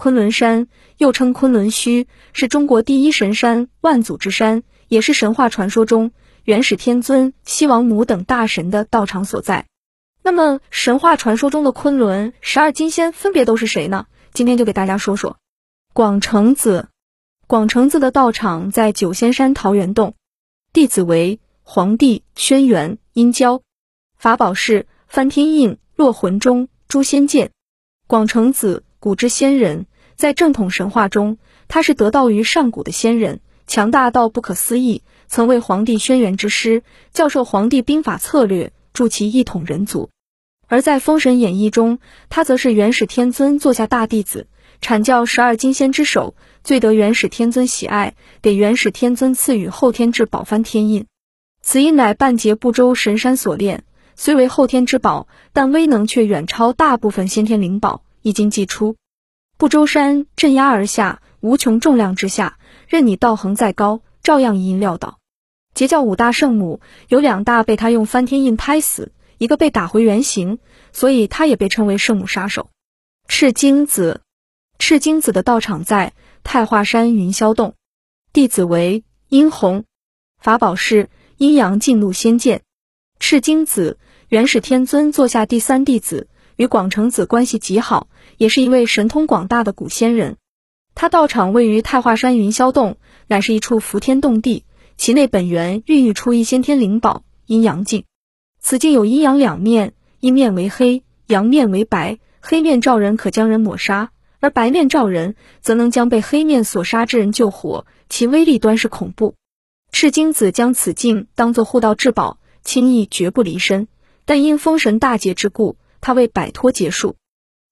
昆仑山又称昆仑虚，是中国第一神山、万祖之山，也是神话传说中元始天尊、西王母等大神的道场所在。那么，神话传说中的昆仑十二金仙分别都是谁呢？今天就给大家说说。广成子，广成子的道场在九仙山桃源洞，弟子为黄帝、轩辕、殷郊，法宝是翻天印、落魂钟、诛仙剑。广成子，古之仙人，在正统神话中，他是得道于上古的仙人，强大到不可思议，曾为皇帝轩辕之师教授皇帝兵法策略。助其一统人族，而在《封神演义》中，他则是元始天尊座下大弟子，阐教十二金仙之首，最得元始天尊喜爱，给元始天尊赐予后天至宝翻天印。此印乃半截不周神山所炼，虽为后天之宝，但威能却远超大部分先天灵宝。一经祭出，不周山镇压而下，无穷重量之下，任你道行再高，照样一印撂倒。截教五大圣母，有两大被他用翻天印拍死，一个被打回原形，所以他也被称为圣母杀手。赤精子，赤精子的道场在太华山云霄洞，弟子为殷红，法宝是阴阳镜路仙剑。赤精子，元始天尊座下第三弟子，与广成子关系极好，也是一位神通广大的古仙人。他道场位于太华山云霄洞，乃是一处伏天洞地。其内本源孕育出一先天灵宝阴阳镜，此镜有阴阳两面，阴面为黑，阳面为白。黑面照人可将人抹杀，而白面照人则能将被黑面所杀之人救活，其威力端是恐怖。赤精子将此镜当作护道至宝，轻易绝不离身。但因封神大劫之故，他未摆脱劫数，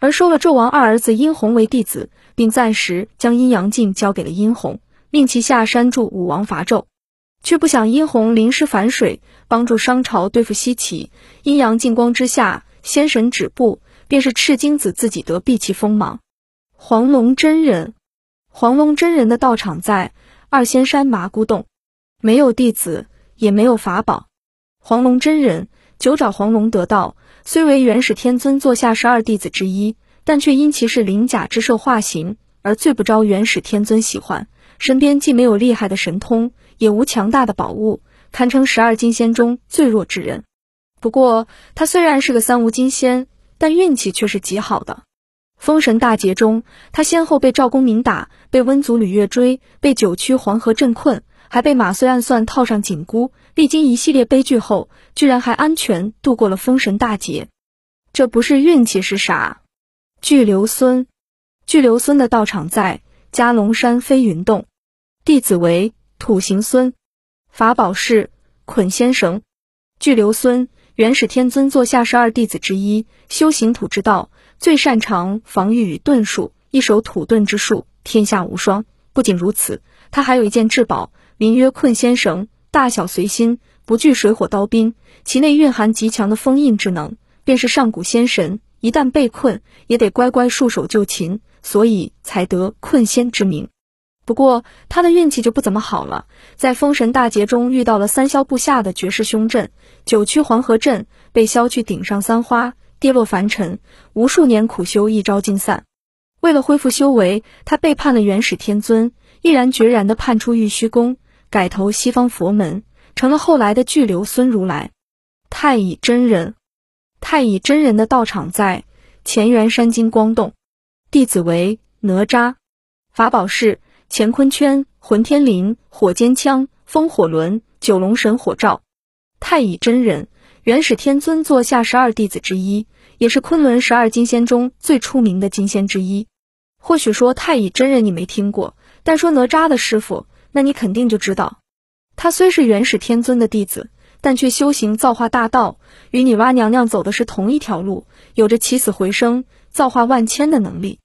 而收了纣王二儿子殷红为弟子，并暂时将阴阳镜交给了殷红，命其下山助武王伐纣。却不想殷红临时反水，帮助商朝对付西岐。阴阳镜光之下，仙神止步，便是赤精子自己得避其锋芒。黄龙真人，黄龙真人的道场在二仙山麻姑洞，没有弟子，也没有法宝。黄龙真人九爪黄龙得道，虽为元始天尊座下十二弟子之一，但却因其是灵甲之兽化形，而最不招元始天尊喜欢。身边既没有厉害的神通。也无强大的宝物，堪称十二金仙中最弱之人。不过，他虽然是个三无金仙，但运气却是极好的。封神大劫中，他先后被赵公明打，被温祖吕月追，被九曲黄河镇困，还被马遂暗算套上紧箍。历经一系列悲剧后，居然还安全度过了封神大劫。这不是运气是啥？巨留孙，巨留孙的道场在加龙山飞云洞，弟子为。土行孙，法宝是捆仙绳。巨留孙，元始天尊座下十二弟子之一，修行土之道，最擅长防御与遁术，一手土遁之术，天下无双。不仅如此，他还有一件至宝，名曰困仙绳，大小随心，不惧水火刀兵，其内蕴含极强的封印之能，便是上古仙神一旦被困，也得乖乖束手就擒，所以才得困仙之名。不过他的运气就不怎么好了，在封神大劫中遇到了三霄部下的绝世凶阵九曲黄河阵，被削去顶上三花，跌落凡尘，无数年苦修一朝尽散。为了恢复修为，他背叛了元始天尊，毅然决然地叛出玉虚宫，改投西方佛门，成了后来的巨留孙如来。太乙真人，太乙真人的道场在乾元山金光洞，弟子为哪吒，法宝是。乾坤圈、混天绫、火尖枪、风火轮、九龙神火罩，太乙真人，元始天尊座下十二弟子之一，也是昆仑十二金仙中最出名的金仙之一。或许说太乙真人你没听过，但说哪吒的师傅，那你肯定就知道。他虽是元始天尊的弟子，但却修行造化大道，与女娲娘娘走的是同一条路，有着起死回生、造化万千的能力。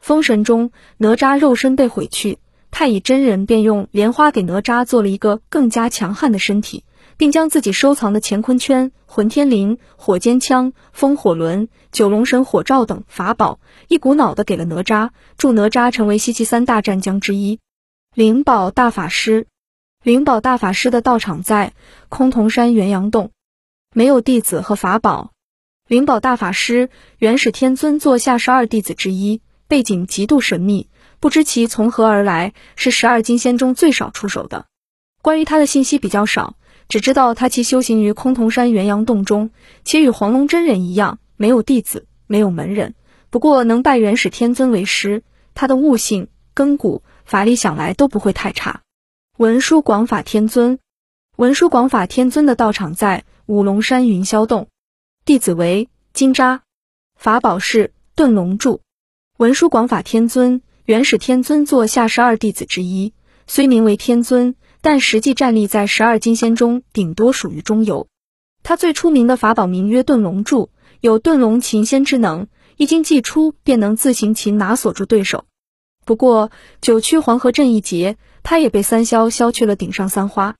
封神中，哪吒肉身被毁去。太乙真人便用莲花给哪吒做了一个更加强悍的身体，并将自己收藏的乾坤圈、混天绫、火尖枪、风火轮、九龙神火罩等法宝一股脑的给了哪吒，助哪吒成为西岐三大战将之一。灵宝大法师，灵宝大法师的道场在崆峒山元阳洞，没有弟子和法宝。灵宝大法师，元始天尊座下十二弟子之一，背景极度神秘，不知其从何而来，是十二金仙中最少出手的。关于他的信息比较少，只知道他其修行于崆峒山元阳洞中，且与黄龙真人一样，没有弟子，没有门人。不过能拜元始天尊为师，他的悟性、根骨、法力想来都不会太差。文殊广法天尊，文殊广法天尊的道场在五龙山云霄洞，弟子为金吒，法宝是遁龙柱。文殊广法天尊，元始天尊座下十二弟子之一，虽名为天尊。但实际战力在十二金仙中，顶多属于中游。他最出名的法宝名曰遁龙柱，有遁龙擒仙之能，一经祭出，便能自行擒拿锁住对手。不过九曲黄河阵一劫，他也被三霄削去了顶上三花，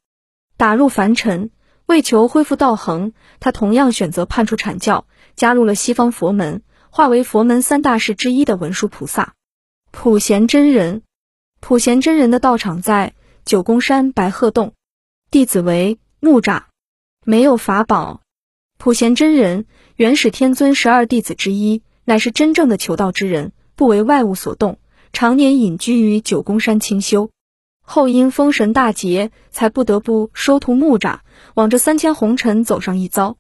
打入凡尘。为求恢复道行，他同样选择叛出阐教，加入了西方佛门，化为佛门三大士之一的文殊菩萨。普贤真人，普贤真人的道场在。九宫山白鹤洞，弟子为木吒，没有法宝。普贤真人，元始天尊十二弟子之一，乃是真正的求道之人，不为外物所动，常年隐居于九宫山清修。后因封神大劫，才不得不收徒木吒，往这三千红尘走上一遭。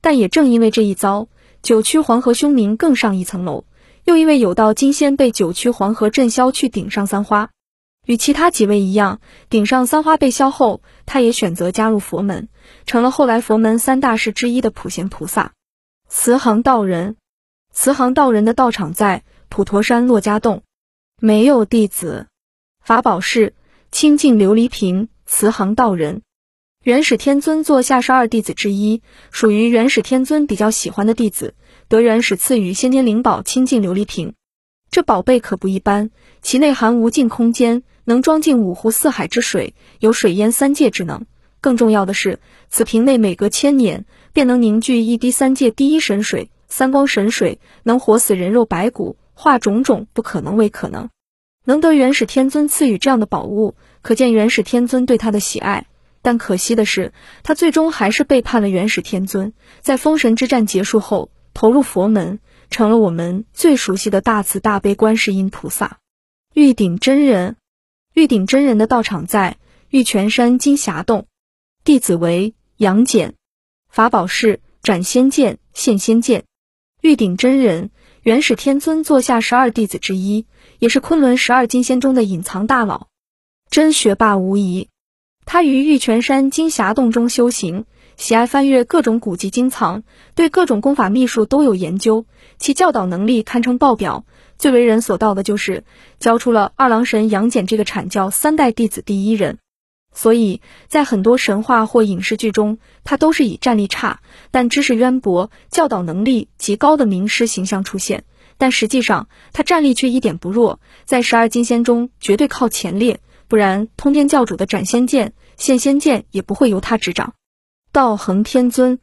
但也正因为这一遭，九曲黄河凶名更上一层楼。又因为有道金仙被九曲黄河震消去顶上三花。与其他几位一样，顶上三花被消后，他也选择加入佛门，成了后来佛门三大士之一的普贤菩萨。慈航道人，慈航道人的道场在普陀山洛家洞，没有弟子，法宝是清净琉璃瓶。慈航道人，元始天尊座下十二弟子之一，属于元始天尊比较喜欢的弟子，得元始赐予先天灵宝清净琉璃瓶。这宝贝可不一般，其内含无尽空间。能装进五湖四海之水，有水淹三界之能。更重要的是，此瓶内每隔千年便能凝聚一滴三界第一神水——三光神水，能活死人肉白骨，化种种不可能为可能。能得元始天尊赐予这样的宝物，可见元始天尊对他的喜爱。但可惜的是，他最终还是背叛了元始天尊，在封神之战结束后，投入佛门，成了我们最熟悉的大慈大悲观世音菩萨。玉鼎真人。玉鼎真人的道场在玉泉山金霞洞，弟子为杨戬，法宝是斩仙剑、现仙剑。玉鼎真人，元始天尊座下十二弟子之一，也是昆仑十二金仙中的隐藏大佬，真学霸无疑。他于玉泉山金霞洞中修行，喜爱翻阅各种古籍经藏，对各种功法秘术都有研究，其教导能力堪称爆表。最为人所道的就是教出了二郎神杨戬这个阐教三代弟子第一人，所以在很多神话或影视剧中，他都是以战力差但知识渊博、教导能力极高的名师形象出现。但实际上，他战力却一点不弱，在十二金仙中绝对靠前列，不然通天教主的斩仙剑、现仙剑也不会由他执掌。道恒天尊，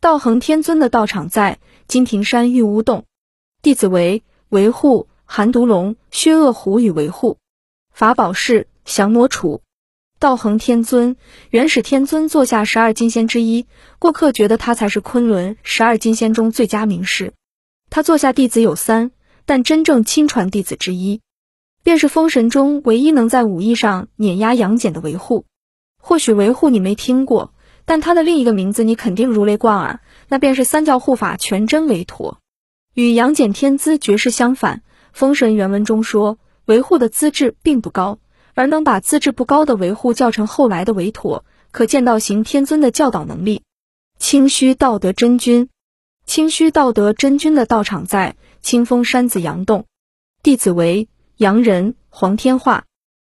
道恒天尊的道场在金庭山玉乌洞，弟子为。维护寒毒龙、薛恶虎与维护法宝是降魔杵。道恒天尊，元始天尊座下十二金仙之一。过客觉得他才是昆仑十二金仙中最佳名师。他座下弟子有三，但真正亲传弟子之一，便是封神中唯一能在武艺上碾压杨戬的维护。或许维护你没听过，但他的另一个名字你肯定如雷贯耳，那便是三教护法全真韦陀。与杨戬天资绝世相反，封神原文中说维护的资质并不高，而能把资质不高的维护叫成后来的韦陀，可见道行天尊的教导能力。清虚道德真君，清虚道德真君的道场在清风山子阳洞，弟子为杨仁、黄天化，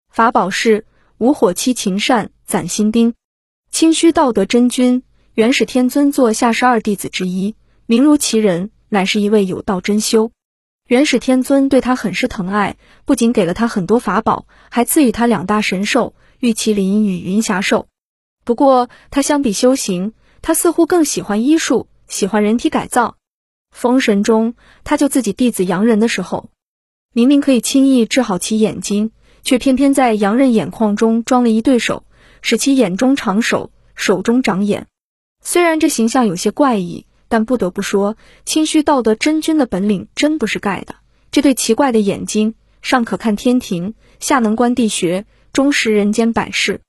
法宝是五火七擒扇、攒心钉。清虚道德真君，元始天尊座下十二弟子之一，名如其人。乃是一位有道真修，元始天尊对他很是疼爱，不仅给了他很多法宝，还赐予他两大神兽玉麒麟与云霞兽。不过他相比修行，他似乎更喜欢医术，喜欢人体改造。封神中，他救自己弟子杨仁的时候，明明可以轻易治好其眼睛，却偏偏在杨仁眼眶中装了一对手，使其眼中长手，手中长眼。虽然这形象有些怪异。但不得不说，清虚道德真君的本领真不是盖的。这对奇怪的眼睛，上可看天庭，下能观地穴，中识人间百事。